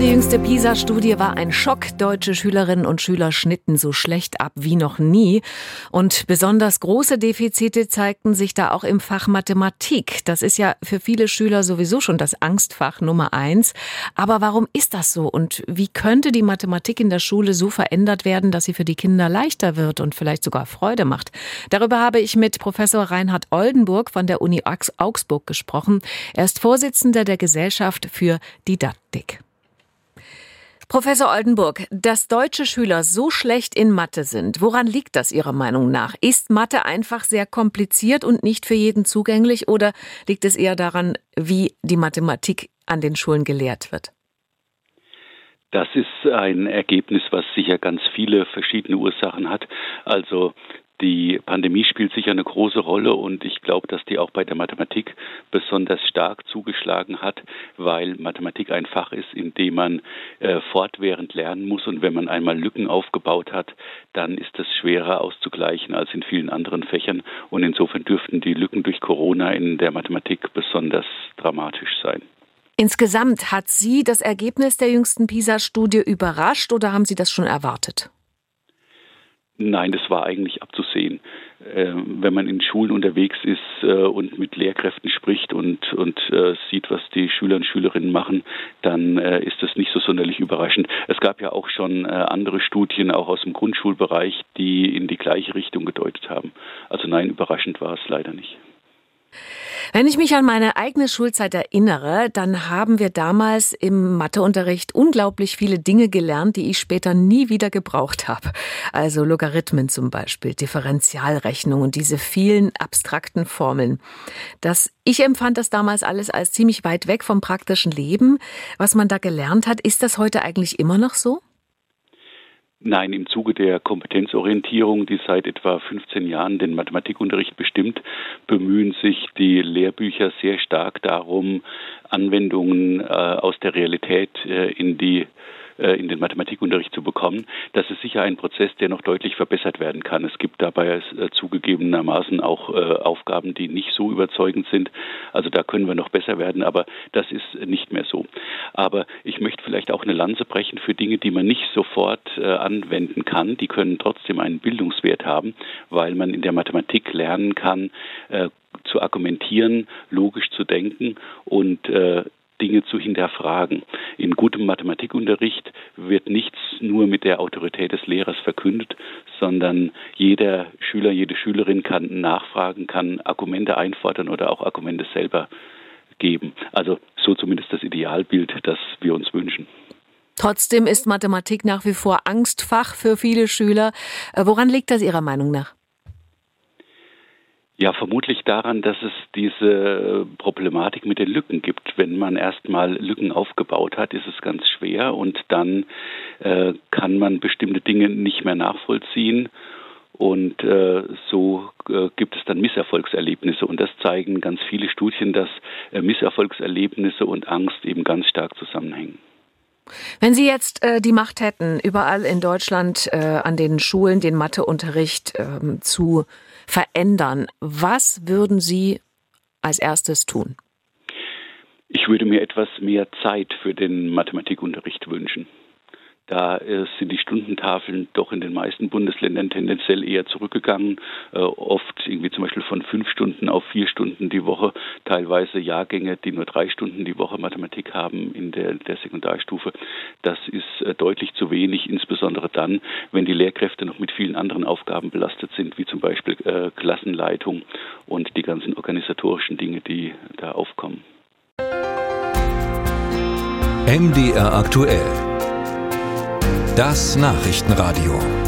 Die jüngste PISA-Studie war ein Schock. Deutsche Schülerinnen und Schüler schnitten so schlecht ab wie noch nie. Und besonders große Defizite zeigten sich da auch im Fach Mathematik. Das ist ja für viele Schüler sowieso schon das Angstfach Nummer eins. Aber warum ist das so? Und wie könnte die Mathematik in der Schule so verändert werden, dass sie für die Kinder leichter wird und vielleicht sogar Freude macht? Darüber habe ich mit Professor Reinhard Oldenburg von der Uni Augsburg gesprochen. Er ist Vorsitzender der Gesellschaft für Didaktik. Professor Oldenburg, dass deutsche Schüler so schlecht in Mathe sind, woran liegt das Ihrer Meinung nach? Ist Mathe einfach sehr kompliziert und nicht für jeden zugänglich oder liegt es eher daran, wie die Mathematik an den Schulen gelehrt wird? Das ist ein Ergebnis, was sicher ganz viele verschiedene Ursachen hat. Also die Pandemie spielt sicher eine große Rolle und ich glaube, dass die auch bei der Mathematik besonders stark zugeschlagen hat, weil Mathematik ein Fach ist, in dem man äh, fortwährend lernen muss und wenn man einmal Lücken aufgebaut hat, dann ist das schwerer auszugleichen als in vielen anderen Fächern und insofern dürften die Lücken durch Corona in der Mathematik besonders dramatisch sein. Insgesamt hat Sie das Ergebnis der jüngsten PISA-Studie überrascht oder haben Sie das schon erwartet? Nein, das war eigentlich abzusehen. Ähm, wenn man in Schulen unterwegs ist äh, und mit Lehrkräften spricht und, und äh, sieht, was die Schüler und Schülerinnen machen, dann äh, ist das nicht so sonderlich überraschend. Es gab ja auch schon andere Studien, auch aus dem Grundschulbereich, die in die gleiche Richtung gedeutet haben. Also nein, überraschend war es leider nicht. Wenn ich mich an meine eigene Schulzeit erinnere, dann haben wir damals im Matheunterricht unglaublich viele Dinge gelernt, die ich später nie wieder gebraucht habe. Also Logarithmen zum Beispiel, Differentialrechnung und diese vielen abstrakten Formeln. Das, ich empfand das damals alles als ziemlich weit weg vom praktischen Leben. Was man da gelernt hat, ist das heute eigentlich immer noch so? Nein, im Zuge der Kompetenzorientierung, die seit etwa 15 Jahren den Mathematikunterricht bestimmt, bemühen sich die Lehrbücher sehr stark darum, Anwendungen äh, aus der Realität äh, in die in den Mathematikunterricht zu bekommen. Das ist sicher ein Prozess, der noch deutlich verbessert werden kann. Es gibt dabei äh, zugegebenermaßen auch äh, Aufgaben, die nicht so überzeugend sind. Also da können wir noch besser werden, aber das ist nicht mehr so. Aber ich möchte vielleicht auch eine Lanze brechen für Dinge, die man nicht sofort anwenden kann. Die können trotzdem einen Bildungswert haben, weil man in der Mathematik lernen kann, zu argumentieren, logisch zu denken und äh, Dinge zu hinterfragen. In gutem Mathematikunterricht wird nichts nur mit der Autorität des Lehrers verkündet, sondern jeder Schüler, jede Schülerin kann nachfragen, kann Argumente einfordern oder auch Argumente selber geben. Also so zumindest das Idealbild, das wir uns wünschen. Trotzdem ist Mathematik nach wie vor Angstfach für viele Schüler. Woran liegt das Ihrer Meinung nach? Ja, vermutlich daran, dass es diese Problematik mit den Lücken gibt. Wenn man erstmal Lücken aufgebaut hat, ist es ganz schwer und dann äh, kann man bestimmte Dinge nicht mehr nachvollziehen und äh, so äh, gibt es dann Misserfolgserlebnisse. Und das zeigen ganz viele Studien, dass äh, Misserfolgserlebnisse und Angst eben ganz stark zusammenhängen. Wenn Sie jetzt äh, die Macht hätten, überall in Deutschland äh, an den Schulen den Matheunterricht ähm, zu verändern, was würden Sie als erstes tun? Ich würde mir etwas mehr Zeit für den Mathematikunterricht wünschen. Da äh, sind die Stundentafeln doch in den meisten Bundesländern tendenziell eher zurückgegangen. Äh, oft irgendwie zum Beispiel von fünf Stunden auf vier Stunden die Woche. Teilweise Jahrgänge, die nur drei Stunden die Woche Mathematik haben in der, der Sekundarstufe. Das ist äh, deutlich zu wenig, insbesondere dann, wenn die Lehrkräfte noch mit vielen anderen Aufgaben belastet sind, wie zum Beispiel Klassenleitung und die ganzen organisatorischen Dinge, die da aufkommen. MDR aktuell das Nachrichtenradio.